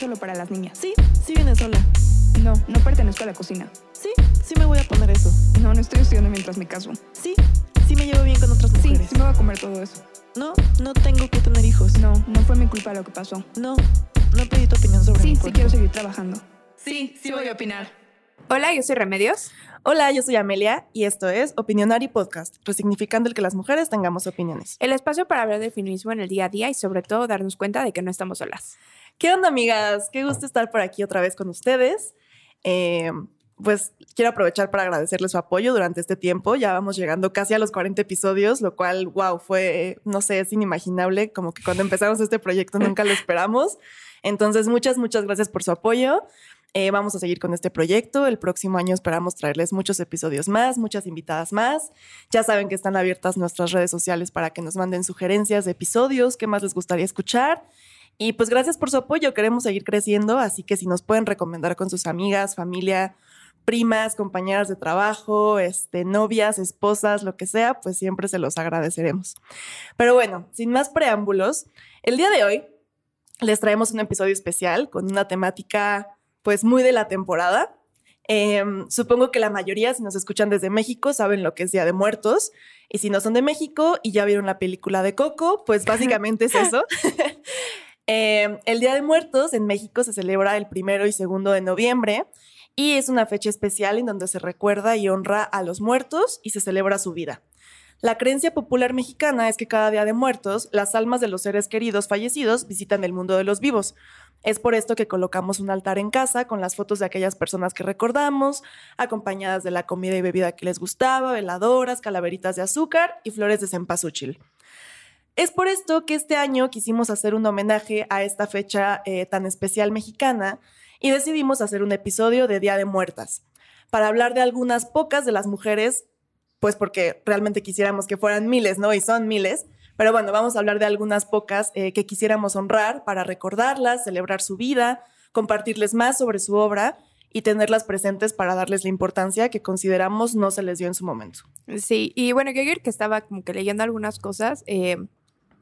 solo para las niñas. Sí, sí viene sola. No, no pertenezco a la cocina. Sí, sí me voy a poner eso. No, no estoy estudiando mientras me caso. Sí, sí me llevo bien con otras Sí, mujeres. sí me voy a comer todo eso. No, no tengo que tener hijos. No, no fue mi culpa lo que pasó. No, no pedí tu opinión sobre Sí, mi sí quiero seguir trabajando. Sí, sí voy a opinar. Hola, yo soy Remedios. Hola, yo soy Amelia y esto es Opinionari Podcast, resignificando el que las mujeres tengamos opiniones. El espacio para hablar del feminismo en el día a día y sobre todo darnos cuenta de que no estamos solas. ¿Qué onda, amigas? Qué gusto estar por aquí otra vez con ustedes. Eh, pues quiero aprovechar para agradecerles su apoyo durante este tiempo. Ya vamos llegando casi a los 40 episodios, lo cual, wow, fue, no sé, es inimaginable. Como que cuando empezamos este proyecto nunca lo esperamos. Entonces, muchas, muchas gracias por su apoyo. Eh, vamos a seguir con este proyecto. El próximo año esperamos traerles muchos episodios más, muchas invitadas más. Ya saben que están abiertas nuestras redes sociales para que nos manden sugerencias de episodios, qué más les gustaría escuchar. Y pues gracias por su apoyo, queremos seguir creciendo, así que si nos pueden recomendar con sus amigas, familia, primas, compañeras de trabajo, este, novias, esposas, lo que sea, pues siempre se los agradeceremos. Pero bueno, sin más preámbulos, el día de hoy les traemos un episodio especial con una temática pues muy de la temporada. Eh, supongo que la mayoría, si nos escuchan desde México, saben lo que es Día de Muertos. Y si no son de México y ya vieron la película de Coco, pues básicamente es eso. Eh, el Día de Muertos en México se celebra el primero y segundo de noviembre y es una fecha especial en donde se recuerda y honra a los muertos y se celebra su vida. La creencia popular mexicana es que cada Día de Muertos las almas de los seres queridos fallecidos visitan el mundo de los vivos. Es por esto que colocamos un altar en casa con las fotos de aquellas personas que recordamos, acompañadas de la comida y bebida que les gustaba, veladoras, calaveritas de azúcar y flores de cempasúchil. Es por esto que este año quisimos hacer un homenaje a esta fecha eh, tan especial mexicana y decidimos hacer un episodio de Día de Muertas para hablar de algunas pocas de las mujeres, pues porque realmente quisiéramos que fueran miles, ¿no? Y son miles. Pero bueno, vamos a hablar de algunas pocas eh, que quisiéramos honrar para recordarlas, celebrar su vida, compartirles más sobre su obra y tenerlas presentes para darles la importancia que consideramos no se les dio en su momento. Sí, y bueno, ayer que estaba como que leyendo algunas cosas, eh,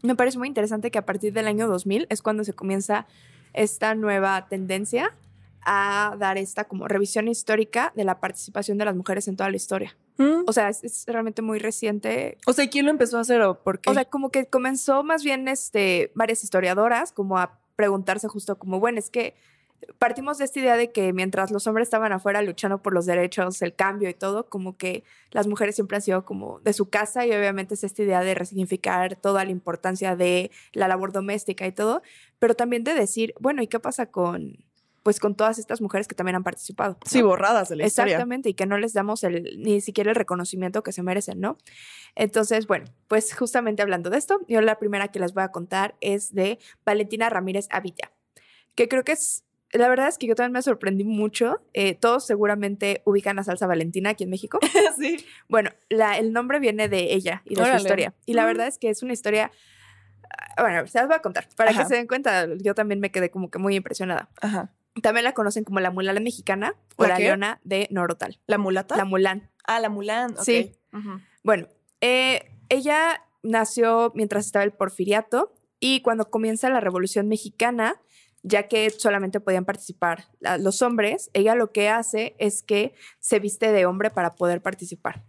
me parece muy interesante que a partir del año 2000 es cuando se comienza esta nueva tendencia a dar esta como revisión histórica de la participación de las mujeres en toda la historia. Mm. O sea, es, es realmente muy reciente. O sea, ¿quién lo empezó a hacer o por qué? O sea, como que comenzó más bien este, varias historiadoras como a preguntarse justo como, bueno, es que partimos de esta idea de que mientras los hombres estaban afuera luchando por los derechos, el cambio y todo, como que las mujeres siempre han sido como de su casa y obviamente es esta idea de resignificar toda la importancia de la labor doméstica y todo, pero también de decir, bueno, ¿y qué pasa con pues con todas estas mujeres que también han participado? sí, borradas de la historia. Exactamente, y que no les damos el, ni siquiera el reconocimiento que se merecen, ¿no? Entonces, bueno, pues justamente hablando de esto, yo la primera que les voy a contar es de Valentina Ramírez Avilla, que creo que es, la verdad es que yo también me sorprendí mucho. eh, todos seguramente ubican la salsa Valentina aquí en México. sí. Bueno, la, el nombre viene de ella y de Órale. su historia. Y la Mm. verdad es que es una historia, ah, bueno, se las voy a contar, para Ajá. que se den cuenta, yo también me quedé como que muy impresionada. Ajá. También la conocen como la Mulan mexicana o ¿La leona de Norotal. ¿La mulata? La Mulan. ah, la Mulan. ok. Sí. Bueno, eh, ella nació mientras estaba el porfiriato y cuando comienza la Revolución Mexicana, ya que solamente podían participar los hombres, ella lo que hace es que se viste de hombre para poder participar.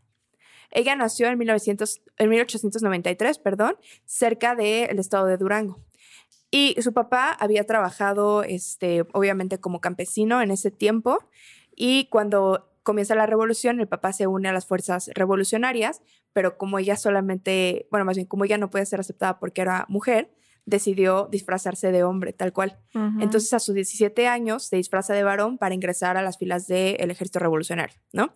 Ella nació en, 1900 en 1893, perdón, cerca del estado de Durango. Y su papá había trabajado, este, obviamente, como campesino en ese tiempo. Y cuando comienza la revolución, el papá se une a las fuerzas revolucionarias, pero como ella solamente, bueno, más bien como ella no puede ser aceptada porque era mujer, decidió disfrazarse de hombre, tal cual. Entonces, a sus 17 años, se disfraza de varón para ingresar a las filas del ejército revolucionario, ¿no?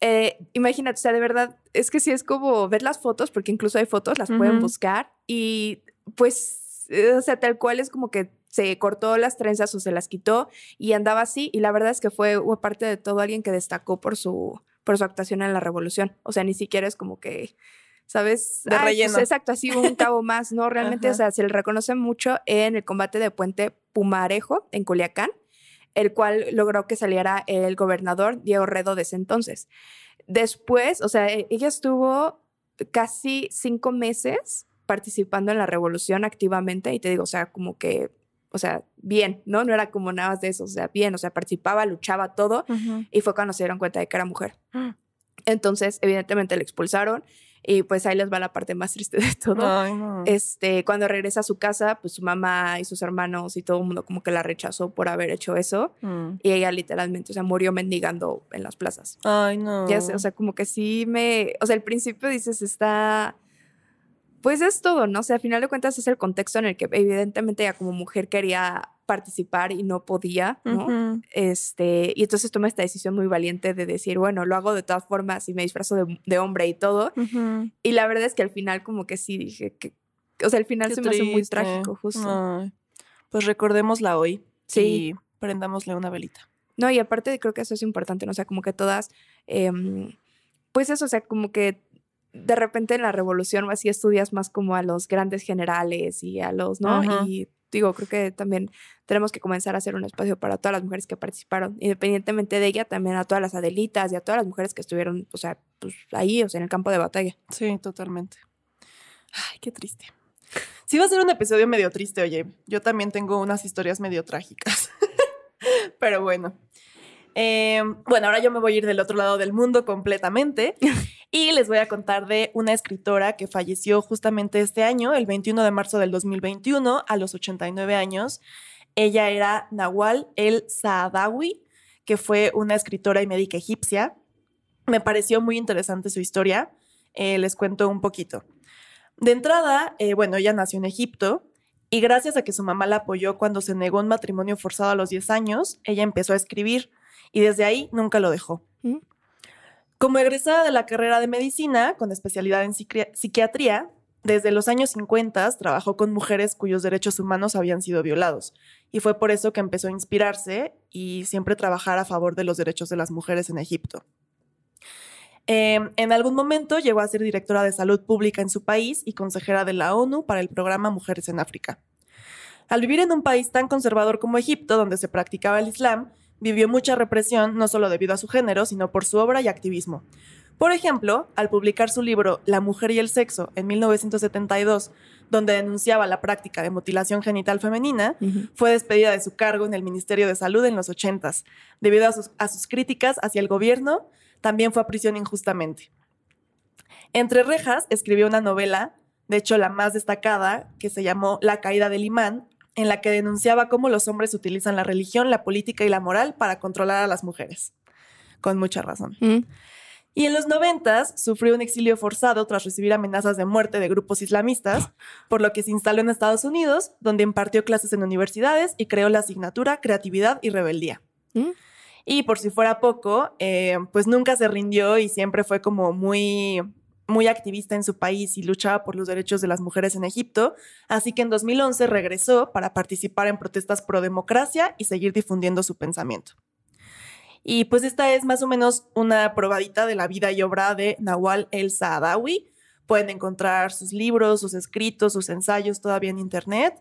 Eh, imagínate, o sea, de verdad, es que sí es como ver las fotos, porque incluso hay fotos, las pueden buscar, y pues, eh, o sea, tal cual es como que se cortó las trenzas o se las quitó y andaba así, y la verdad es que fue aparte de todo alguien que destacó por su, por su actuación en la revolución, o sea, ni siquiera es como que... ¿Sabes? De pues, relleno. exacto, así un cabo más, ¿no? Realmente, o sea, se le reconoce mucho en el combate de Puente Pumarejo, en Culiacán, el cual logró que saliera el gobernador Diego Redo de ese entonces. Después, o sea, e- ella estuvo casi cinco meses participando en la revolución activamente y te digo, o sea, como que o sea, bien, ¿no? No era como nada más de eso, o sea, bien, o sea, participaba, luchaba todo y fue cuando se dieron cuenta de que era mujer. Mm. Entonces, evidentemente la expulsaron y pues ahí les va la parte más triste de todo. Ay, no. Este, cuando regresa a su casa, pues su mamá y sus hermanos y todo el mundo como que la rechazó por haber hecho eso Mm. y ella literalmente, o sea, murió mendigando en las plazas. Ay, no. Ya sé, o sea, como que sí me, o sea, al principio dices, está, pues es todo, ¿no? O sea, al final de cuentas es el contexto en el que evidentemente ella como mujer quería participar y no podía, ¿no? Este, y entonces toma esta decisión muy valiente de decir, bueno, lo hago de todas formas y me disfrazo de, de hombre y todo. Y la verdad es que al final como que sí dije que, o sea, al final Qué se me hace muy trágico, justo. Ay. Pues recordémosla hoy. Sí. Y prendámosle una velita. No, y aparte creo que eso es importante, ¿no? O sea, como que todas, em, pues eso, o sea, como que de repente en la revolución así estudias más como a los grandes generales y a los, ¿no? Ajá. Y digo, creo que también tenemos que comenzar a hacer un espacio para todas las mujeres que participaron, independientemente de ella, también a todas las Adelitas y a todas las mujeres que estuvieron, o sea, pues ahí, o sea, en el campo de batalla. Sí, totalmente. Ay, qué triste. Sí va a ser un episodio medio triste, oye. Yo también tengo unas historias medio trágicas. Pero bueno. Eh, bueno, ahora yo me voy a ir del otro lado del mundo completamente y les voy a contar de una escritora que falleció justamente este año, el 21 de marzo del 2021, a los 89 años. Ella era Nawal el Saadawi, que fue una escritora y médica egipcia. Me pareció muy interesante su historia. Eh, les cuento un poquito. De entrada, eh, bueno, ella nació en Egipto y gracias a que su mamá la apoyó cuando se negó un matrimonio forzado a los 10 años, ella empezó a escribir y desde ahí nunca lo dejó. Mm. Como egresada de la carrera de medicina, con especialidad en psiqui- psiquiatría, desde los años 50 trabajó con mujeres cuyos derechos humanos habían sido violados. Y fue por eso que empezó a inspirarse y siempre trabajar a favor de los derechos de las mujeres en Egipto. Eh, en algún momento llegó a ser directora de salud pública en su país y consejera de la ONU para el programa Mujeres en África. Al vivir en un país tan conservador como Egipto, donde se practicaba el Islam, vivió mucha represión no solo debido a su género, sino por su obra y activismo. Por ejemplo, al publicar su libro La mujer y el sexo en 1972, donde denunciaba la práctica de mutilación genital femenina, fue despedida de su cargo en el Ministerio de Salud en los 80s, debido a sus, a sus críticas hacia el gobierno, también fue a prisión injustamente. Entre rejas escribió una novela, de hecho la más destacada, que se llamó La caída del imán, en la que denunciaba cómo los hombres utilizan la religión, la política y la moral para controlar a las mujeres. Con mucha razón. Mm. Y en los noventas sufrió un exilio forzado tras recibir amenazas de muerte de grupos islamistas, por lo que se instaló en Estados Unidos, donde impartió clases en universidades y creó la asignatura Creatividad y Rebeldía. Mm. Y por si fuera poco, eh, pues nunca se rindió y siempre fue como muy, muy activista en su país y luchaba por los derechos de las mujeres en Egipto. Así que en 2011 regresó para participar en protestas pro democracia y seguir difundiendo su pensamiento. Y pues esta es más o menos una probadita de la vida y obra de Nawal El Saadawi. Pueden encontrar sus libros, sus escritos, sus ensayos todavía en internet.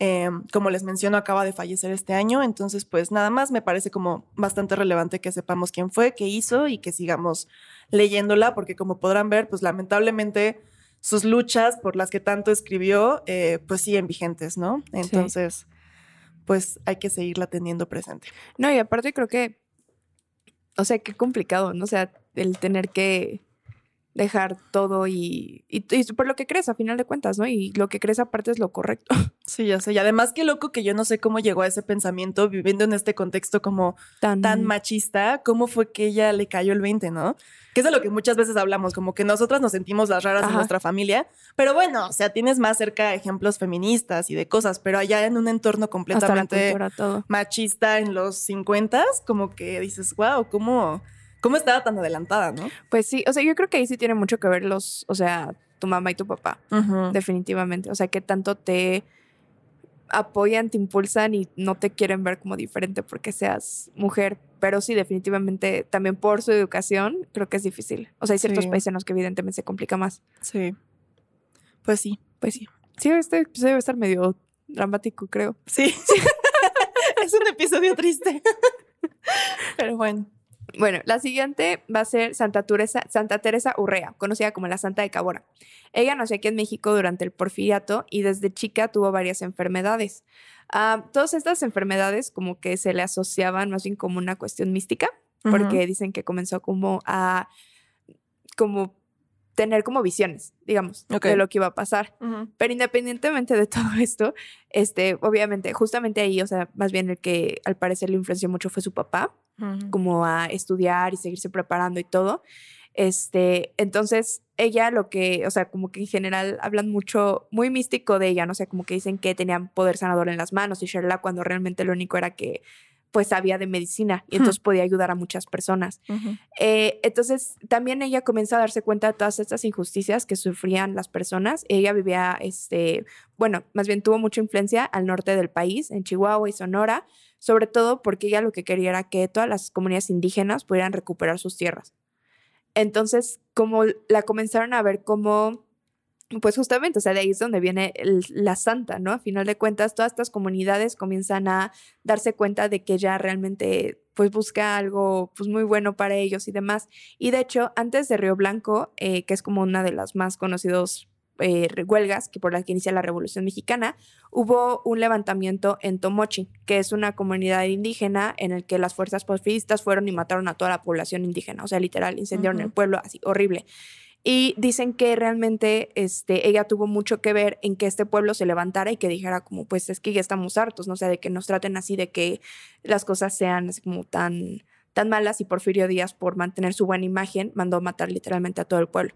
Eh, como les menciono, acaba de fallecer este año, entonces pues nada más me parece como bastante relevante que sepamos quién fue, qué hizo y que sigamos leyéndola, porque como podrán ver, pues lamentablemente sus luchas por las que tanto escribió, eh, pues siguen vigentes, ¿no? Entonces, pues hay que seguirla teniendo presente. No, y aparte creo que, o sea, qué complicado, ¿no? O sea, el tener que dejar todo y, y, y por lo que crees, a final de cuentas, ¿no? Y lo que crees aparte es lo correcto. Sí, ya sé. Y además, qué loco que yo no sé cómo llegó a ese pensamiento viviendo en este contexto como Tan, tan machista, cómo fue que ella le cayó el 20, ¿no? Que es de lo que muchas veces hablamos, como que nosotras nos sentimos las raras en nuestra familia, pero bueno, o sea, tienes más cerca ejemplos feministas y de cosas, pero allá en un entorno completamente cultura, machista en los 50, como que dices, wow, ¿cómo, cómo estaba tan adelantada, no? Pues sí, o sea, yo creo que ahí sí tiene mucho que ver los, o sea, tu mamá y tu papá, definitivamente. O sea, que tanto te apoyan, te impulsan y no te quieren ver como diferente porque seas mujer. Pero sí, definitivamente, también por su educación, creo que es difícil. O sea, hay ciertos Sí. países en los que evidentemente se complica más. Sí. Pues sí. Pues sí. Sí, este episodio debe estar medio dramático, creo. Sí. es un episodio triste. Pero bueno. Bueno, la siguiente va a ser Santa Teresa, Santa Teresa Urrea, conocida como la Santa de Cabora. Ella nació aquí en México durante el porfiriato y desde chica tuvo varias enfermedades. Ah, todas estas enfermedades como que se le asociaban más bien como una cuestión mística, porque dicen que comenzó como a como tener como visiones, digamos, de lo que iba a pasar. Pero independientemente de todo esto, este, obviamente, justamente ahí, o sea, más bien el que al parecer le influenció mucho fue su papá, Como a estudiar y seguirse preparando y todo. Este, entonces ella lo que, o sea, como que en general hablan mucho, muy místico de ella, no sé, como que dicen que tenían poder sanador en las manos y Sherla cuando realmente lo único era que pues sabía de medicina y entonces podía ayudar a muchas personas. Ujú. Eh, entonces, también ella comienza a darse cuenta de todas estas injusticias que sufrían las personas. Ella vivía, este, bueno, más bien tuvo mucha influencia al norte del país, en Chihuahua y Sonora, sobre todo porque ella lo que quería era que todas las comunidades indígenas pudieran recuperar sus tierras. Entonces, como la comenzaron a ver como, pues justamente, o sea, de ahí es donde viene el- la santa, ¿no? A final de cuentas, todas estas comunidades comienzan a darse cuenta de que ella realmente pues busca algo pues muy bueno para ellos y demás. Y de hecho, antes de Río Blanco, eh, que es como una de las más conocidos eh, huelgas que por la que inicia la Revolución Mexicana, hubo un levantamiento en Tomochi, que es una comunidad indígena en el que las fuerzas porfiristas fueron y mataron a toda la población indígena, o sea, literal, incendiaron el pueblo, así, horrible. Y dicen que realmente este, ella tuvo mucho que ver en que este pueblo se levantara y que dijera como, pues es que ya estamos hartos, ¿no? O sea, de que nos traten así, de que las cosas sean así como tan, tan malas y Porfirio Díaz, por mantener su buena imagen, mandó matar literalmente a todo el pueblo.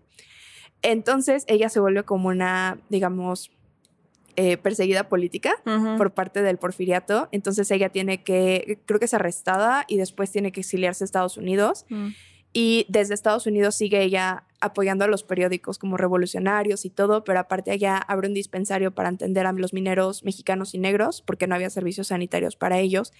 Entonces ella se vuelve como una, digamos, eh, perseguida política por parte del porfiriato. Entonces ella tiene que, creo que es arrestada y después tiene que exiliarse a Estados Unidos. Mm. Y desde Estados Unidos sigue ella apoyando a los periódicos como revolucionarios y todo, pero aparte allá abre un dispensario para atender a los mineros mexicanos y negros, porque no había servicios sanitarios para ellos.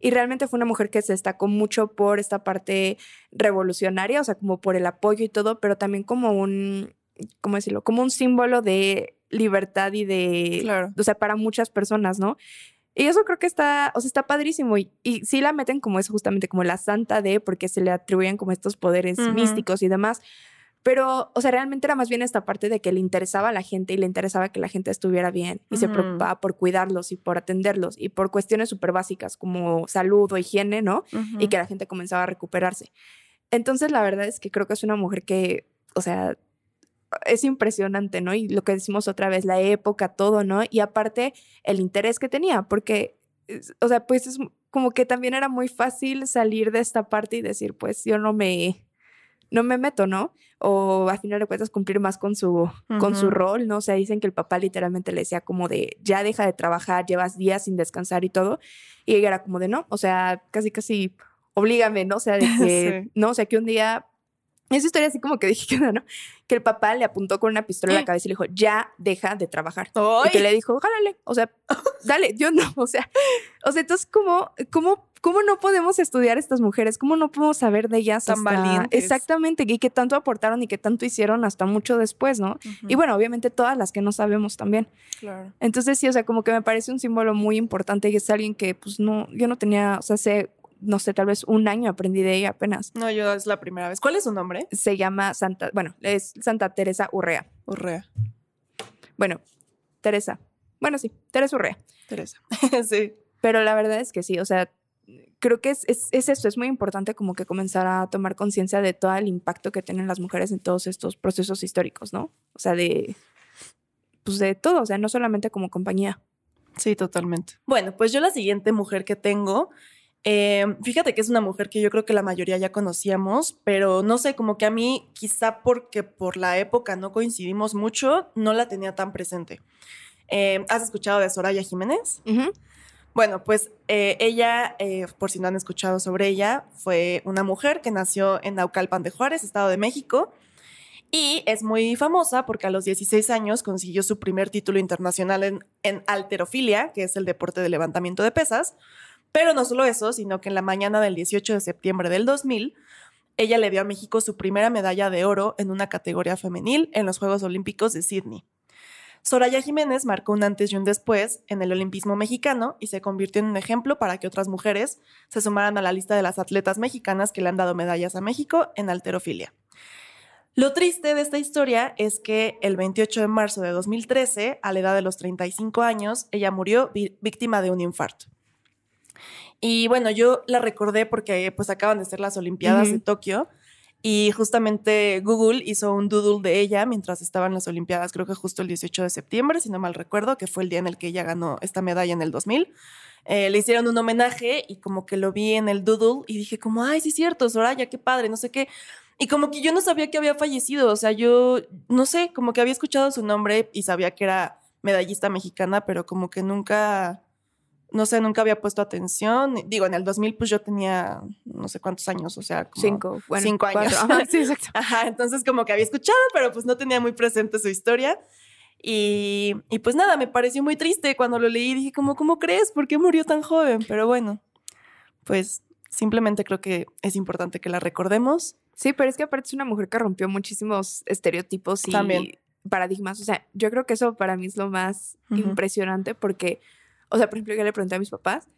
Y realmente fue una mujer que se destacó mucho por esta parte revolucionaria, o sea, como por el apoyo y todo, pero también como un, ¿cómo decirlo? Como un símbolo de libertad y de, Claro. o sea, para muchas personas, ¿no? Y eso creo que está, o sea, está padrísimo. Y, y sí la meten como es justamente como la santa de, porque se le atribuyen como estos poderes Ujú. místicos y demás. Pero, o sea, realmente era más bien esta parte de que le interesaba a la gente y le interesaba que la gente estuviera bien y se preocupaba por cuidarlos y por atenderlos y por cuestiones súper básicas como salud o higiene, ¿no? Y que la gente comenzaba a recuperarse. Entonces, la verdad es que creo que es una mujer que, o sea, es impresionante, ¿no? Y lo que decimos otra vez, la época, todo, ¿no? Y aparte, el interés que tenía, porque, o sea, pues es como que también era muy fácil salir de esta parte y decir, pues yo no me, no me meto, ¿no? O a final de cuentas cumplir más con su, con su rol, ¿no? O sea, dicen que el papá literalmente le decía como de, ya deja de trabajar, llevas días sin descansar y todo. Y ella era como de, no, o sea, casi, casi, oblígame, ¿no? O sea, de que, Sí. no, o sea, que un día, esa historia así como que dije que no. Que el papá le apuntó con una pistola a la cabeza y le dijo, ya deja de trabajar. Y que le dijo, jálale, o sea, dale, yo no, o sea, o sea, entonces, ¿cómo, cómo, cómo no podemos estudiar a estas mujeres? ¿Cómo no podemos saber de ellas? Tan hasta- valientes. Exactamente, y que tanto aportaron y que tanto hicieron hasta mucho después, ¿no? Y bueno, obviamente todas las que no sabemos también. Claro. Entonces, sí, o sea, como que me parece un símbolo muy importante y es alguien que, pues, no, yo no tenía, o sea, hace, no sé, tal vez un año aprendí de ella apenas. No, yo es la primera vez. ¿Cuál es su nombre? Se llama Santa, bueno, es Santa Teresa Urrea. Urrea. Bueno, Teresa. Bueno, sí, Teresa Urrea. Teresa. sí. Pero la verdad es que sí, o sea, creo que es, es, es eso, es muy importante como que comenzar a tomar conciencia de todo el impacto que tienen las mujeres en todos estos procesos históricos, ¿no? O sea, de, pues de todo, o sea, no solamente como compañía. Sí, totalmente. Bueno, pues yo la siguiente mujer que tengo, eh, fíjate que es una mujer que yo creo que la mayoría ya conocíamos, pero no sé, como que a mí, quizá porque por la época no coincidimos mucho, no la tenía tan presente. Eh, ¿Has escuchado de Soraya Jiménez? Bueno, pues eh, ella, eh, por si no han escuchado sobre ella, fue una mujer que nació en Naucalpan de Juárez, Estado de México, y es muy famosa porque a los 16 años consiguió su primer título internacional en, en alterofilia, que es el deporte de levantamiento de pesas. Pero no solo eso, sino que en la mañana del 18 de septiembre del 2000, ella le dio a México su primera medalla de oro en una categoría femenil en los Juegos Olímpicos de Sydney. Soraya Jiménez marcó un antes y un después en el olimpismo mexicano y se convirtió en un ejemplo para que otras mujeres se sumaran a la lista de las atletas mexicanas que le han dado medallas a México en alterofilia. Lo triste de esta historia es que el 28 de marzo de 2013, a la edad de los 35 años, ella murió víctima de un infarto. Y bueno, yo la recordé porque pues acaban de ser las Olimpiadas de Tokio y justamente Google hizo un doodle de ella mientras estaban las Olimpiadas, creo que justo el 18 de septiembre, si no mal recuerdo, que fue el día en el que ella ganó esta medalla en el 2000. Eh, le hicieron un homenaje y como que lo vi en el doodle y dije como, ay, sí es cierto, Soraya, qué padre, no sé qué. Y como que yo no sabía que había fallecido, o sea, yo no sé, como que había escuchado su nombre y sabía que era medallista mexicana, pero como que nunca, no sé, nunca había puesto atención. Digo, en el 2000 pues yo tenía no sé cuántos años, o sea, como cinco, bueno, cinco años. Ajá, sí, exacto. Ajá, entonces como que había escuchado, pero pues no tenía muy presente su historia. Y, y pues nada, me pareció muy triste cuando lo leí. Dije, como, ¿cómo crees? ¿Por qué murió tan joven? Pero bueno, pues simplemente creo que es importante que la recordemos Sí, pero es que aparte es una mujer que rompió muchísimos estereotipos y paradigmas. O sea, yo creo que eso para mí es lo más impresionante porque, o sea, por ejemplo, yo le pregunté a mis papás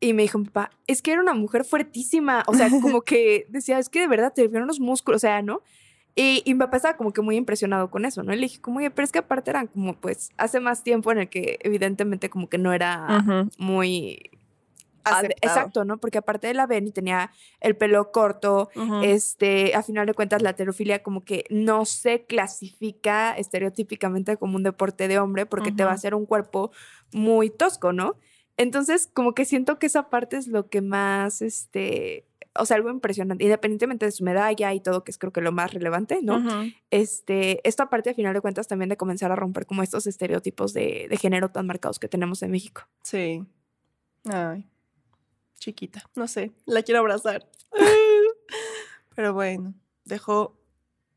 y me dijo mi papá, es que era una mujer fuertísima. O sea, como que decía, es que de verdad te vieron los músculos, o sea, ¿no? Y, mi papá estaba como que muy impresionado con eso, ¿no? Y le dije, como, oye, pero es que aparte eran como, pues, hace más tiempo en el que evidentemente como que no era muy Exacto, ¿no? Porque aparte de la Benny tenía el pelo corto, este, a final de cuentas la heterofilia como que no se clasifica estereotípicamente como un deporte de hombre porque te va a hacer un cuerpo muy tosco, ¿no? Entonces, como que siento que esa parte es lo que más, este, o sea, algo impresionante, independientemente de su medalla y todo, que es creo que lo más relevante, ¿no? Este, esto aparte, a final de cuentas, también de comenzar a romper como estos estereotipos de, de género tan marcados que tenemos en México. Sí. Ay chiquita, no sé, la quiero abrazar. Pero bueno, dejó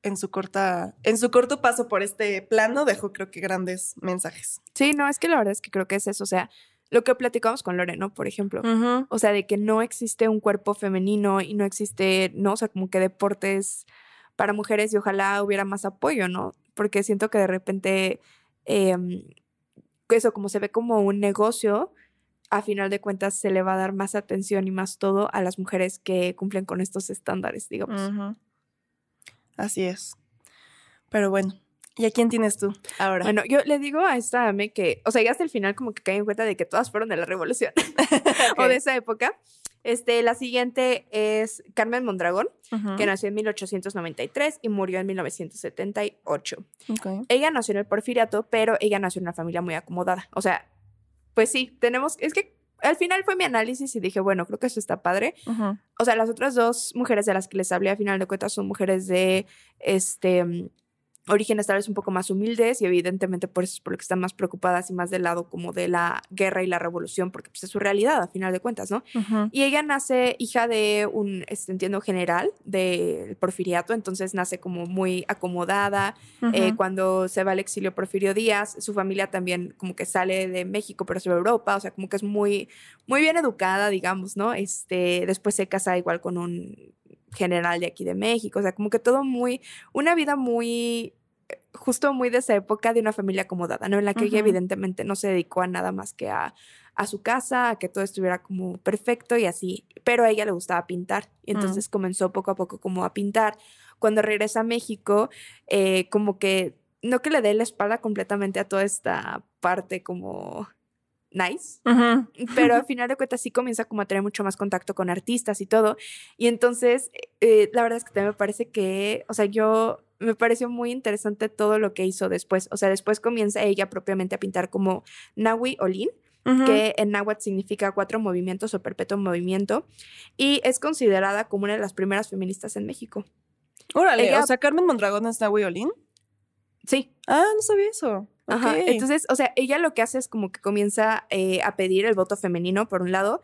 en su corta, en su corto paso por este plano, dejó creo que grandes mensajes. Sí, no, es que la verdad es que creo que es eso, o sea, lo que platicamos con Loreno, por ejemplo, o sea, de que no existe un cuerpo femenino y no existe, no, o sea, como que deportes para mujeres y ojalá hubiera más apoyo, ¿no? Porque siento que de repente em, eso como se ve como un negocio, a final de cuentas se le va a dar más atención y más todo a las mujeres que cumplen con estos estándares, digamos. Así es. Pero bueno, ¿y a quién tienes tú ahora? Bueno, yo le digo a esta Ame que, o sea, ya hasta el final como que cae en cuenta de que todas fueron de la revolución o de esa época. Este, la siguiente es Carmen Mondragón, que nació en 1893 y murió en 1978. Ella nació en el porfiriato, pero ella nació en una familia muy acomodada. O sea, pues sí, tenemos, es que al final fue mi análisis y dije, bueno, creo que eso está padre. O sea, las otras dos mujeres de las que les hablé a final de cuentas son mujeres de, este, orígenes tal vez un poco más humildes y evidentemente por eso es por lo que están más preocupadas y más del lado como de la guerra y la revolución, porque pues, es su realidad a final de cuentas, ¿no? Y ella nace hija de un, este, entiendo, general del porfiriato, entonces nace como muy acomodada. Eh, cuando se va al exilio Porfirio Díaz, su familia también como que sale de México, pero se va a Europa, o sea, como que es muy, muy bien educada, digamos, ¿no? Este, después se casa igual con un general de aquí de México, o sea, como que todo muy, una vida muy, eh, justo muy de esa época de una familia acomodada, ¿no? En la que ella evidentemente no se dedicó a nada más que a, a, su casa, a que todo estuviera como perfecto y así, pero a ella le gustaba pintar y mm. entonces comenzó poco a poco como a pintar. Cuando regresa a México, eh, como que, no que le dé la espalda completamente a toda esta parte como nice, pero al final de cuentas sí comienza como a tener mucho más contacto con artistas y todo. Y entonces, eh, la verdad es que también me parece que, o sea, yo me pareció muy interesante todo lo que hizo después. O sea, después comienza ella propiamente a pintar como Nahui Olin, que en náhuatl significa cuatro movimientos o perpetuo movimiento, y es considerada como una de las primeras feministas en México. Órale, o sea, Carmen Mondragón es Nahui Olin. Sí. Ah, no sabía eso. Ajá. Entonces, o sea, ella lo que hace es como que comienza eh, a pedir el voto femenino, por un lado.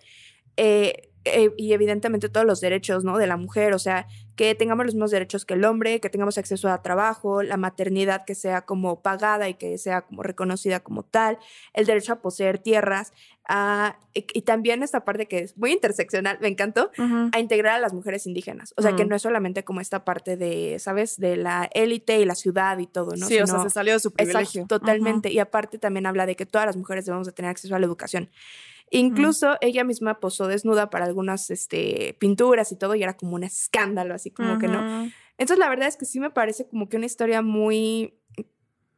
Eh, eh, y evidentemente todos los derechos, ¿no? De la mujer, o sea, que tengamos los mismos derechos que el hombre, que tengamos acceso a trabajo, la maternidad que sea como pagada y que sea como reconocida como tal, el derecho a poseer tierras, a- y, y también esta parte que es muy interseccional, me encantó, a integrar a las mujeres indígenas. O sea, que Mm. no es solamente como esta parte de, ¿sabes? De la élite y la ciudad y todo, ¿no? Sí, o sea, Sino- se salió de su Exacto, privilegio. totalmente. Y aparte también habla de que todas las mujeres debemos de tener acceso a la educación. Incluso ella misma posó desnuda para algunas este, pinturas y todo, y era como un escándalo, así como que no. Entonces, la verdad es que sí me parece como que una historia muy.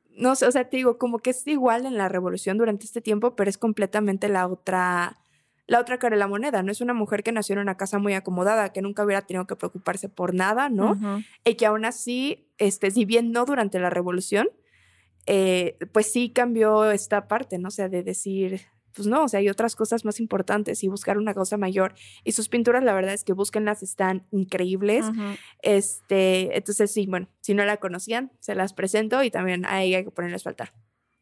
No sé, o sea, te digo, como que es igual en la revolución durante este tiempo, pero es completamente la otra. La otra cara de la moneda, ¿no? Es una mujer que nació en una casa muy acomodada, que nunca hubiera tenido que preocuparse por nada, ¿no? Y que aún así, este, si bien no durante la revolución, eh, pues sí cambió esta parte, ¿no? O sea, de decir, pues no, o sea, hay otras cosas más importantes y buscar una cosa mayor. Y sus pinturas, la verdad es que búsquenlas, están increíbles. Ujú. Este, entonces sí, bueno, si no la conocían, se las presento y también a ella hay que ponerles faltar.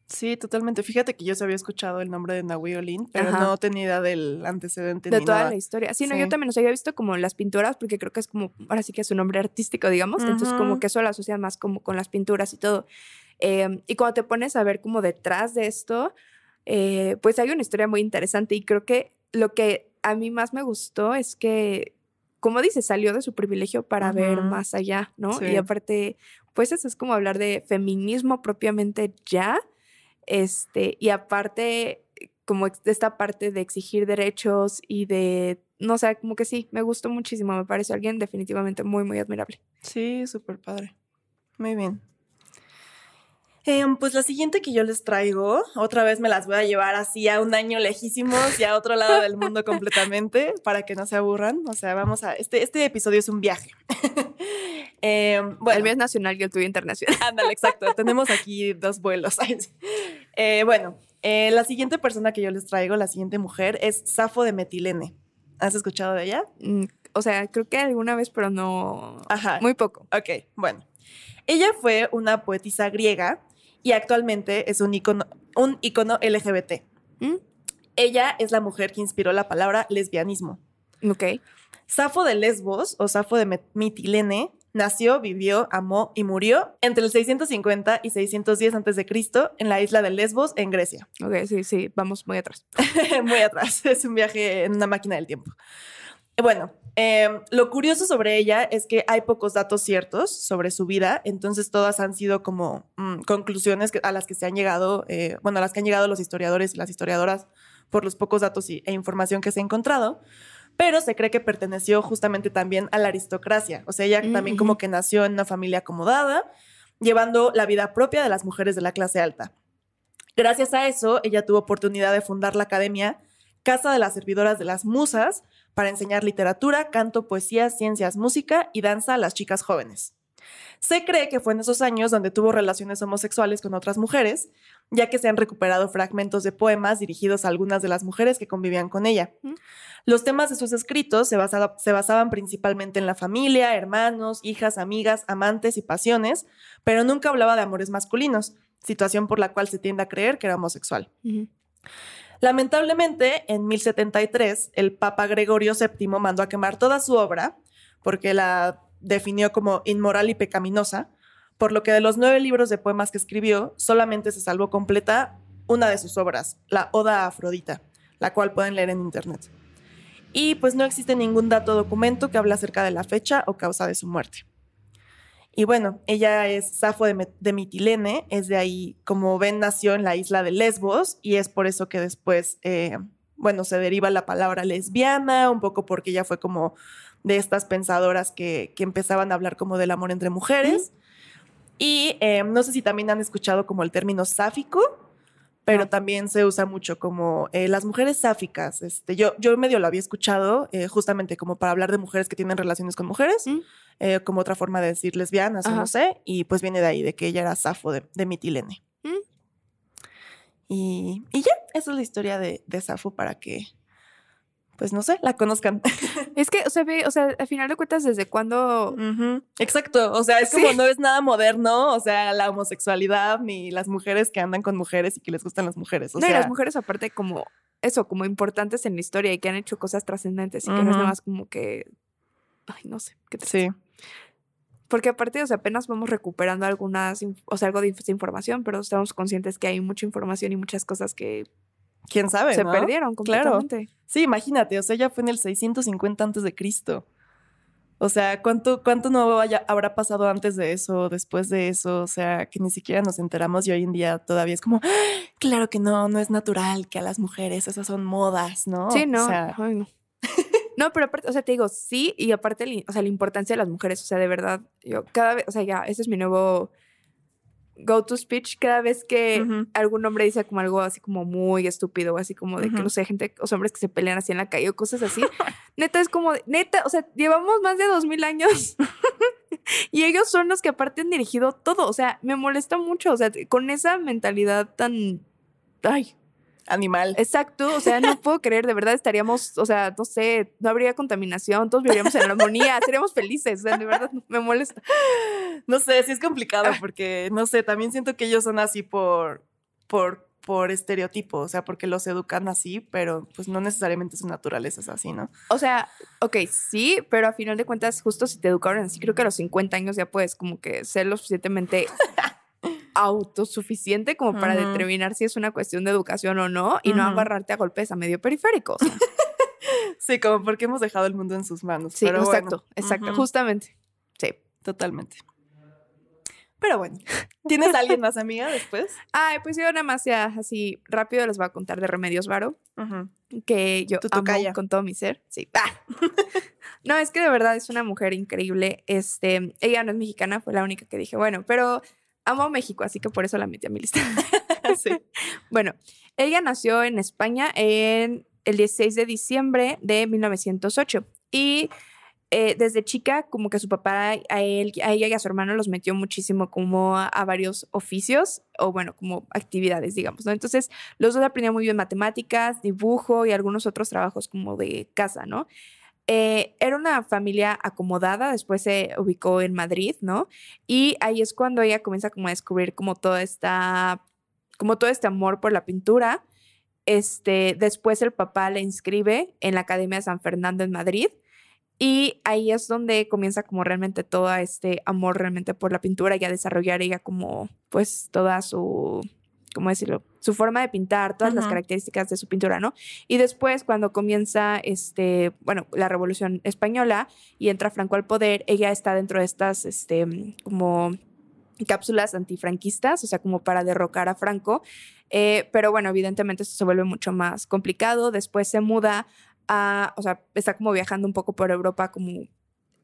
Sí, totalmente. Fíjate que yo se había escuchado el nombre de Nahui Olin, pero Ajá. no tenía idea del antecedente De ni toda nada. la historia. Sí, no, Sí. yo también, yo he visto como las pinturas, porque creo que es como, ahora sí que es su nombre artístico, digamos, entonces como que eso lo asocia más como con las pinturas y todo. Eh, y cuando te pones a ver como detrás de esto, eh, pues hay una historia muy interesante y creo que lo que a mí más me gustó es que, como dices, salió de su privilegio para ver más allá, ¿no? Sí. Y aparte, pues eso es como hablar de feminismo propiamente ya, este, y aparte, como ex- esta parte de exigir derechos y de, no sé, como que sí, me gustó muchísimo, me pareció alguien definitivamente muy, muy admirable. Sí, súper padre. Muy bien. Em, pues la siguiente que yo les traigo, otra vez me las voy a llevar así a un año lejísimos y a otro lado del mundo completamente para que no se aburran. O sea, vamos a. Este, este episodio es un viaje. Em, bueno, El mío es nacional y el tuyo internacional. Ándale, exacto. Tenemos aquí dos vuelos. Eh, bueno, eh, la siguiente persona que yo les traigo, la siguiente mujer, es Safo de Metilene. ¿Has escuchado de ella? Mm, O sea, creo que alguna vez, pero no. Ajá. Muy poco. Ok, bueno. Ella fue una poetisa griega y actualmente es un icono, un icono LGBT. ¿Mm? Ella es la mujer que inspiró la palabra lesbianismo. Ok. Safo de Lesbos o Safo de Mitilene nació, vivió, amó y murió entre el 650 y 610 a.C. en la isla de Lesbos, en Grecia. Ok, sí, sí, vamos muy atrás. Muy atrás, es un viaje en una máquina del tiempo. Bueno, eh, lo curioso sobre ella es que hay pocos datos ciertos sobre su vida, entonces todas han sido como mm, conclusiones a las que se han llegado, eh, bueno, a las que han llegado los historiadores y las historiadoras por los pocos datos y- e información que se ha encontrado, pero se cree que perteneció justamente también a la aristocracia, o sea, ella Mm, también como que nació en una familia acomodada, llevando la vida propia de las mujeres de la clase alta. Gracias a eso, ella tuvo oportunidad de fundar la academia Casa de las Servidoras de las Musas para enseñar literatura, canto, poesía, ciencias, música y danza a las chicas jóvenes. Se cree que fue en esos años donde tuvo relaciones homosexuales con otras mujeres, ya que se han recuperado fragmentos de poemas dirigidos a algunas de las mujeres que convivían con ella. Los temas de sus escritos se, basaba- se basaban principalmente en la familia, hermanos, hijas, amigas, amantes y pasiones, pero nunca hablaba de amores masculinos, situación por la cual se tiende a creer que era homosexual. Lamentablemente, en 1073, el Papa Gregorio VII mandó a quemar toda su obra porque la definió como inmoral y pecaminosa, por lo que de los nueve libros de poemas que escribió, solamente se salvó completa una de sus obras, la Oda a Afrodita, la cual pueden leer en internet. Y pues no existe ningún dato o documento que hable acerca de la fecha o causa de su muerte. Y bueno, ella es Safo de, Mitilene, es de ahí, como ven, nació en la isla de Lesbos y es por eso que después, eh, bueno, se deriva la palabra lesbiana, un poco porque ella fue como de estas pensadoras que, que empezaban a hablar como del amor entre mujeres. Y eh, no sé si también han escuchado como el término sáfico, pero también se usa mucho como eh, las mujeres sáficas. Este, yo, yo medio lo había escuchado eh, justamente como para hablar de mujeres que tienen relaciones con mujeres, Mm. eh, como otra forma de decir lesbianas o no sé, y pues viene de ahí, de que ella era Safo de, de Mitilene. Mm. Y, y ya, esa es la historia de, de Safo para que, pues no sé, la conozcan. Es que, o sea, ve, o sea, al final de cuentas, ¿desde cuándo? Exacto, o sea, es Sí. como no es nada moderno, o sea, la homosexualidad ni las mujeres que andan con mujeres y que les gustan las mujeres, o no, y sea, las mujeres aparte como eso, como importantes en la historia y que han hecho cosas trascendentes y que no es nada más como que, ay, no sé, qué triste. Sí. Porque aparte, o sea, apenas vamos recuperando algunas, o sea, algo de inf- información, pero estamos conscientes que hay mucha información y muchas cosas que ¿Quién sabe, se no? perdieron Claro. completamente. Sí, imagínate, o sea, ella fue en el 650 antes de Cristo. O sea, ¿cuánto, cuánto no haya- habrá pasado antes de eso, después de eso? O sea, que ni siquiera nos enteramos y hoy en día todavía es como, "Ah, claro que no, no es natural que a las mujeres esas son modas, ¿no? Sí, no. O sea, ay, no. No, pero aparte, o sea, te digo, sí, y aparte, o sea, la importancia de las mujeres, o sea, de verdad, yo cada vez, o sea, ya, ese es mi nuevo go-to speech, cada vez que algún hombre dice como algo así como muy estúpido, así como de que, no sé, gente, o sea, hombres que se pelean así en la calle o cosas así, neta, es como, neta, o sea, llevamos más de dos mil años y ellos son los que aparte han dirigido todo, o sea, me molesta mucho, o sea, con esa mentalidad tan, ay, animal. Exacto, o sea, no puedo creer, de verdad estaríamos, o sea, no sé, no habría contaminación, todos viviríamos en armonía, seríamos felices, o sea, de verdad me molesta. No sé, sí es complicado porque, no sé, también siento que ellos son así por, por, por estereotipo, o sea, porque los educan así, pero pues no necesariamente su naturaleza es así, ¿no? O sea, ok, sí, pero a final de cuentas, justo si te educaron así, creo que a los 50 años ya puedes como que ser lo suficientemente autosuficiente como para determinar si es una cuestión de educación o no y no agarrarte a golpes a medio periférico. Sí, como porque hemos dejado el mundo en sus manos. Sí, pero bueno. exacto, exacto, justamente. Sí. Totalmente. Pero bueno, ¿tienes a alguien más amiga después? Ay, pues yo nada más ya así rápido les voy a contar de Remedios Varo. que yo amo con todo mi ser. Sí. Ah. no, es que de verdad es una mujer increíble. Este, ella no es mexicana, fue la única que dije, bueno, pero amo México, así que por eso la metí a mi lista. sí. bueno, ella nació en España en el 16 de diciembre de 1908 y eh, desde chica como que su papá a él a ella y a su hermano los metió muchísimo como a, a varios oficios o bueno como actividades digamos no entonces los dos aprendían muy bien matemáticas dibujo y algunos otros trabajos como de casa no Eh, era una familia acomodada, después se ubicó en Madrid, ¿no? Y ahí es cuando ella comienza como a descubrir como toda esta, como todo este amor por la pintura. Este, después el papá la inscribe en la Academia de San Fernando en Madrid y ahí es donde comienza como realmente todo este amor realmente por la pintura y a desarrollar ella como pues toda su, ¿cómo decirlo? Su forma de pintar, todas las características de su pintura, ¿no? Y después cuando comienza este, bueno, la Revolución Española y entra Franco al poder, ella está dentro de estas, este, como cápsulas antifranquistas, o sea, como para derrocar a Franco. Eh, pero bueno, evidentemente esto se vuelve mucho más complicado. Después se muda a, o sea, está como viajando un poco por Europa, como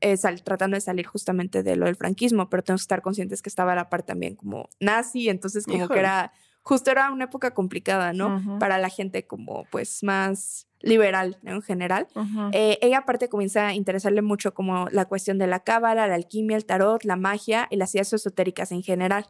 eh, sal- tratando de salir justamente de lo del franquismo, pero tenemos que estar conscientes que estaba a la par también como nazi, entonces como Híjole. que era, justo era una época complicada, ¿no? Para la gente como pues más liberal ¿no? en general. Eh, ella aparte comienza a interesarle mucho como la cuestión de la cábala, la alquimia, el tarot, la magia y las ideas esotéricas en general,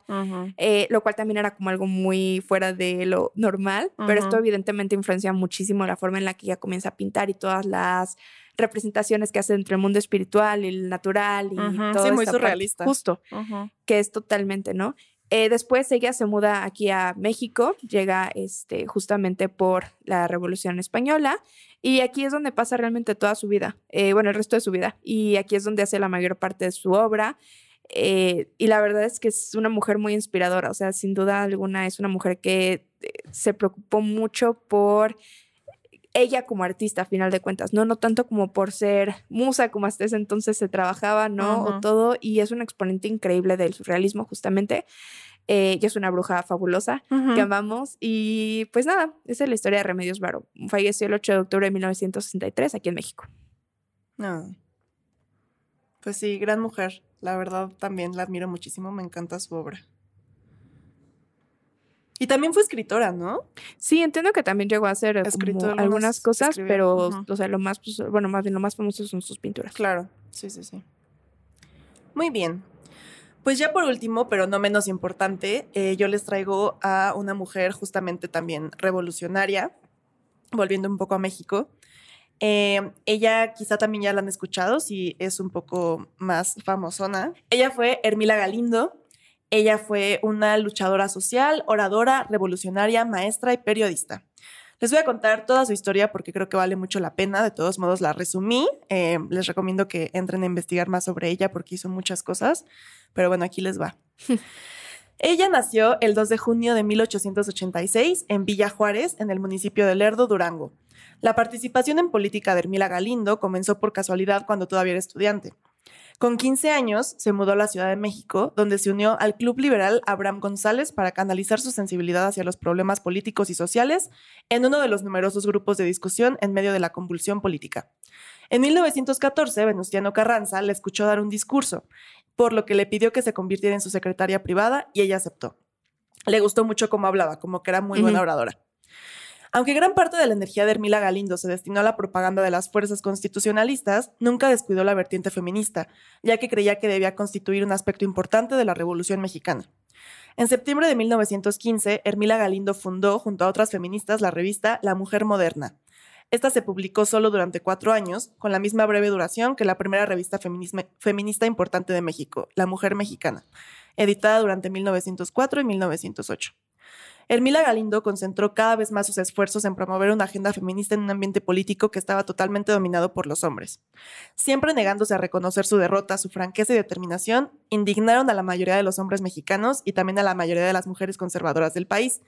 eh, lo cual también era como algo muy fuera de lo normal, pero esto evidentemente influencia muchísimo la forma en la que ella comienza a pintar y todas las representaciones que hace entre el mundo espiritual y el natural y todo sí, muy surrealista. Justo que es totalmente, ¿no? Eh, después ella se muda aquí a México, llega este, justamente por la Revolución Española y aquí es donde pasa realmente toda su vida, eh, bueno, el resto de su vida y aquí es donde hace la mayor parte de su obra eh, y la verdad es que es una mujer muy inspiradora, o sea, sin duda alguna es una mujer que eh, se preocupó mucho por ella como artista, a final de cuentas, ¿no? No tanto como por ser musa, como hasta ese entonces se trabajaba, ¿no? O todo, y es un exponente increíble del surrealismo, justamente. Eh, ella es una bruja fabulosa que amamos. Y pues nada, esa es la historia de Remedios Varo. Falleció el 8 de octubre de 1963 aquí en México. No. Pues sí, gran mujer. La verdad también la admiro muchísimo, me encanta su obra. Y también fue escritora, ¿no? Sí, entiendo que también llegó a hacer eh, algunas- algunas cosas, pero, o sea, lo más, pues, bueno, más bien lo más famoso son sus pinturas. Claro, sí, sí, sí. Muy bien. Pues ya por último, pero no menos importante, eh, yo les traigo a una mujer justamente también revolucionaria, volviendo un poco a México. Eh, ella quizá también ya la han escuchado, si es un poco más famosona. Ella fue Hermila Galindo. Ella fue una luchadora social, oradora, revolucionaria, maestra y periodista. Les voy a contar toda su historia porque creo que vale mucho la pena. De todos modos, la resumí. Eh, les recomiendo que entren a investigar más sobre ella porque hizo muchas cosas. Pero bueno, aquí les va. ella nació el 2 de junio de 1886 en Villa Juárez, en el municipio de Lerdo, Durango. La participación en política de Hermila Galindo comenzó por casualidad cuando todavía era estudiante. Con 15 años se mudó a la Ciudad de México, donde se unió al Club Liberal Abraham González para canalizar su sensibilidad hacia los problemas políticos y sociales en uno de los numerosos grupos de discusión en medio de la convulsión política. En 1914, Venustiano Carranza le escuchó dar un discurso, por lo que le pidió que se convirtiera en su secretaria privada y ella aceptó. Le gustó mucho cómo hablaba, como que era muy buena oradora. Aunque gran parte de la energía de Hermila Galindo se destinó a la propaganda de las fuerzas constitucionalistas, nunca descuidó la vertiente feminista, ya que creía que debía constituir un aspecto importante de la Revolución Mexicana. En septiembre de 1915, Hermila Galindo fundó, junto a otras feministas, la revista La Mujer Moderna. Esta se publicó solo durante cuatro años, con la misma breve duración que la primera revista feminista importante de México, La Mujer Mexicana, editada durante 1904 y 1908. Hermila Galindo concentró cada vez más sus esfuerzos en promover una agenda feminista en un ambiente político que estaba totalmente dominado por los hombres. Siempre negándose a reconocer su derrota, su franqueza y determinación, indignaron a la mayoría de los hombres mexicanos y también a la mayoría de las mujeres conservadoras del país,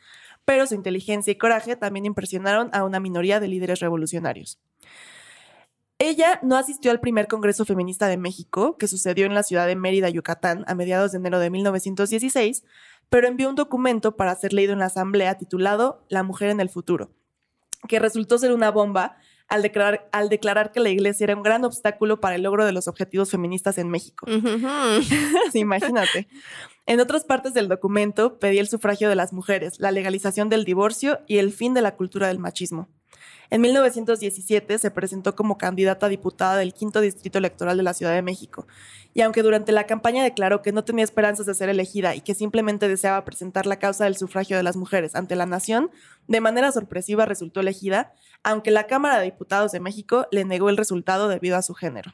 pero su inteligencia y coraje también impresionaron a una minoría de líderes revolucionarios. Ella no asistió al primer Congreso Feminista de México, que sucedió en la ciudad de Mérida, Yucatán, a mediados de enero de 1916, pero envió un documento para ser leído en la Asamblea titulado La mujer en el futuro, que resultó ser una bomba al declarar, al declarar que la iglesia era un gran obstáculo para el logro de los objetivos feministas en México. imagínate. En otras partes del documento pedía el sufragio de las mujeres, la legalización del divorcio y el fin de la cultura del machismo. En 1917 se presentó como candidata a diputada del quinto distrito electoral de la Ciudad de México. Y aunque durante la campaña declaró que no tenía esperanzas de ser elegida y que simplemente deseaba presentar la causa del sufragio de las mujeres ante la nación, de manera sorpresiva resultó elegida, aunque la Cámara de Diputados de México le negó el resultado debido a su género.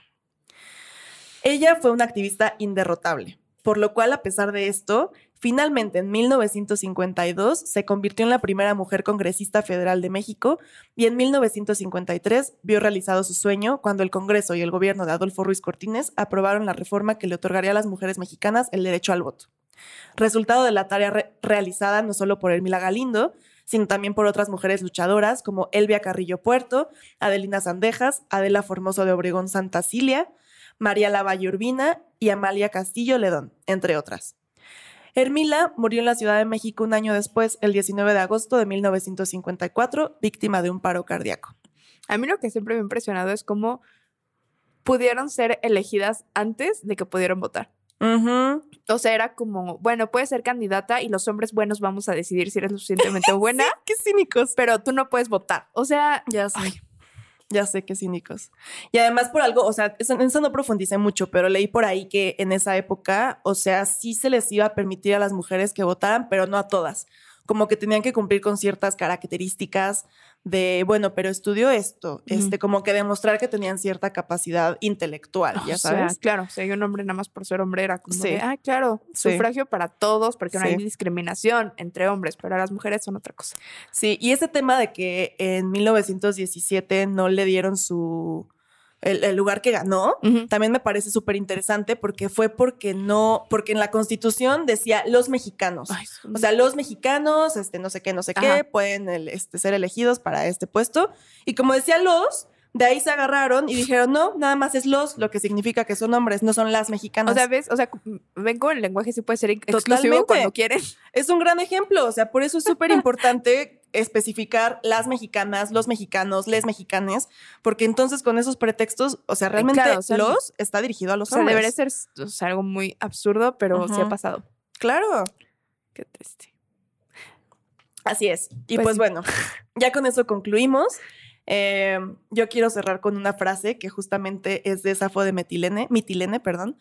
Ella fue una activista inderrotable, por lo cual, a pesar de esto, Finalmente, en 1952 se convirtió en la primera mujer congresista federal de México y en 1953 vio realizado su sueño cuando el Congreso y el gobierno de Adolfo Ruiz Cortines aprobaron la reforma que le otorgaría a las mujeres mexicanas el derecho al voto. Resultado de la tarea realizada no solo por Hermila Galindo, sino también por otras mujeres luchadoras como Elvia Carrillo Puerto, Adelina Sandejas, Adela Formoso de Obregón Santa Cilia, María Lavalle Urbina y Amalia Castillo Ledón, entre otras. Hermila murió en la Ciudad de México un año después, el 19 de agosto de 1954, víctima de un paro cardíaco. A mí lo que siempre me ha impresionado es cómo pudieron ser elegidas antes de que pudieron votar. O sea, era como, bueno, puedes ser candidata y los hombres buenos vamos a decidir si eres lo suficientemente buena. qué cínicos. Pero tú no puedes votar. O sea, ya sé. Ya sé qué cínicos. Y además por algo, o sea, en eso no profundicé mucho, pero leí por ahí que en esa época, o sea, sí se les iba a permitir a las mujeres que votaran, pero no a todas. Como que tenían que cumplir con ciertas características de, bueno, pero estudió esto, este, como que demostrar que tenían cierta capacidad intelectual, ya sabes. claro, o sea, un hombre nada más por ser hombre era como sí. ah, claro, sufragio para todos, porque no hay discriminación entre hombres, pero las mujeres son otra cosa. Sí, y ese tema de que en 1917 no le dieron su el, lugar que ganó, también me parece súper interesante porque fue porque no, porque en la constitución decía los mexicanos. o sea, los mexicanos, este, no sé qué, no sé qué, pueden este, ser elegidos para este puesto. Y como decía los, de ahí se agarraron y dijeron, no, nada más es los, lo que significa que son hombres, no son las mexicanas. O sea, ¿ves? O sea, ven con el lenguaje sí puede ser exclusivo cuando quieren. Es un gran ejemplo, o sea, por eso es súper importante especificar las mexicanas, los mexicanos, les mexicanes, porque entonces con esos pretextos, o sea, realmente los está dirigido a los o sea, Debería ser algo muy absurdo, pero sí ha pasado. Claro. Qué triste. Así es. Y pues, pues bueno, ya con eso concluimos. Eh, yo quiero cerrar con una frase que justamente es de Safo de Metilene, Mitilene, perdón.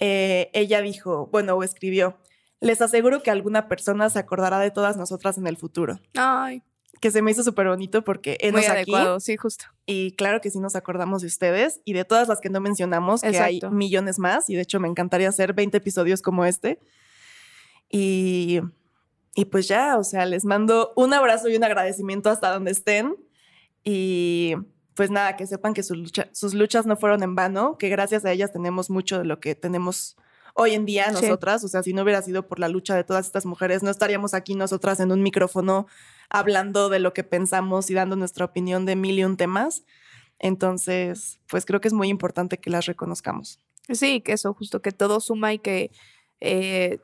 Eh, ella dijo, bueno, o escribió, les aseguro que alguna persona se acordará de todas nosotras en el futuro. Ay. Que se me hizo súper bonito porque es Muy adecuado, sí, justo. Y claro que sí nos acordamos de ustedes y de todas las que no mencionamos, que hay millones más. Y de hecho me encantaría hacer 20 episodios como este. Y Y pues ya, o sea, les mando un abrazo y un agradecimiento hasta donde estén. Y pues nada, que sepan que su lucha- sus luchas no fueron en vano, que gracias a ellas tenemos mucho de lo que tenemos hoy en día Sí. nosotras. O sea, si no hubiera sido por la lucha de todas estas mujeres, no estaríamos aquí nosotras en un micrófono hablando de lo que pensamos y dando nuestra opinión de mil y un temas. Entonces, pues creo que es muy importante que las reconozcamos. Sí, que eso, justo que todo suma y que, eh,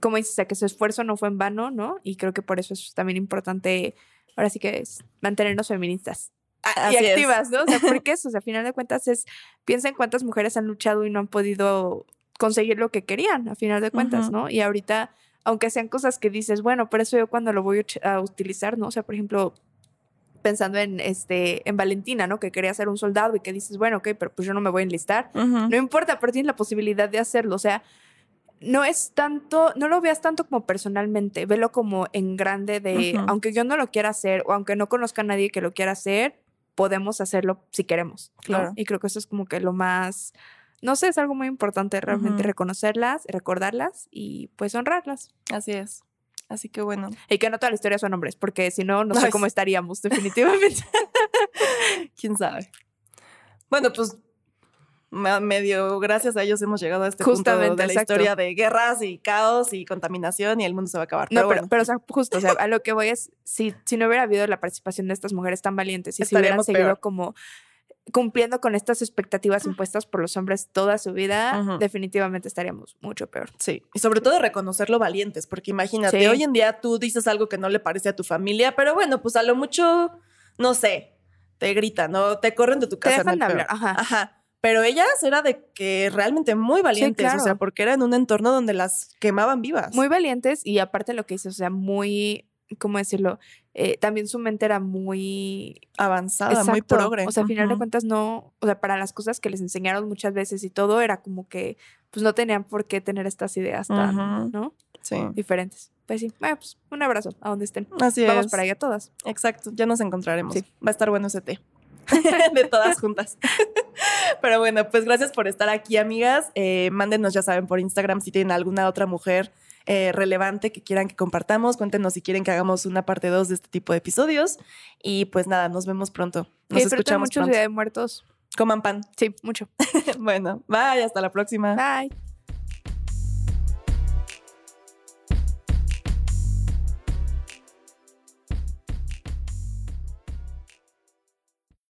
como dices, o sea, que su esfuerzo no fue en vano, ¿no? Y creo que por eso es también importante, ahora sí que es mantenernos feministas. Ah, y es. activas, ¿no? O sea, porque eso, o sea, a final de cuentas es, piensa en cuántas mujeres han luchado y no han podido conseguir lo que querían, a final de cuentas. ¿no? Y ahorita, aunque sean cosas que dices, bueno, pero eso yo cuando lo voy a utilizar, ¿no? O sea, por ejemplo, pensando en, este, en Valentina, ¿no? Que quería ser un soldado y que dices, bueno, ok, pero pues yo no me voy a enlistar. No importa, pero tienes la posibilidad de hacerlo. O sea, no es tanto, no lo veas tanto como personalmente, velo como en grande de, aunque yo no lo quiera hacer o aunque no conozca a nadie que lo quiera hacer, podemos hacerlo si queremos. ¿no? Claro. Y creo que eso es como que lo más, no sé, es algo muy importante realmente reconocerlas, recordarlas y pues honrarlas. Así es. Así que bueno. Y que no toda la historia son hombres, porque si no, no sé cómo estaríamos definitivamente. quién sabe. Bueno, pues me- medio gracias a ellos hemos llegado a este punto de la exacto. historia de guerras y caos y contaminación y el mundo se va a acabar. No, pero, pero, bueno, pero, o sea, justo, o sea, a lo que voy es, si, si no hubiera habido la participación de estas mujeres tan valientes y si hubieran seguido peor. como cumpliendo con estas expectativas impuestas por los hombres toda su vida, definitivamente estaríamos mucho peor. sí. Y sobre todo reconocerlo valientes, porque imagínate, Sí. hoy en día tú dices algo que no le parece a tu familia, pero bueno, pues a lo mucho, no sé, te gritan, ¿no? Te corren de tu casa. dejan no hay de hablar, ajá. Ajá. Pero ellas era de que realmente muy valientes, o sea, porque era en un entorno donde las quemaban vivas. Muy valientes y aparte lo que dices, o sea, muy, ¿cómo decirlo? Eh, también su mente era muy avanzada, muy Exacto. progre. O sea, al final de cuentas no, o sea, para las cosas que les enseñaron muchas veces y todo, era como que pues no tenían por qué tener estas ideas tan. ¿no? Sí. Diferentes. Pues sí, bueno, pues un abrazo a donde estén. Así Vamos es. para allá todas. Exacto, ya nos encontraremos. Sí. Va a estar bueno ese té. de todas juntas. Pero bueno, pues gracias por estar aquí, amigas. Eh, mándenos, ya saben, por Instagram si tienen alguna otra mujer eh, relevante que quieran que compartamos. Cuéntenos si quieren que hagamos una parte 2 de este tipo de episodios. Y pues nada, nos vemos pronto. Nos disfruten escuchamos mucho pronto. Día de Muertos. Coman pan. Sí, mucho. bueno, bye, hasta la próxima. Bye.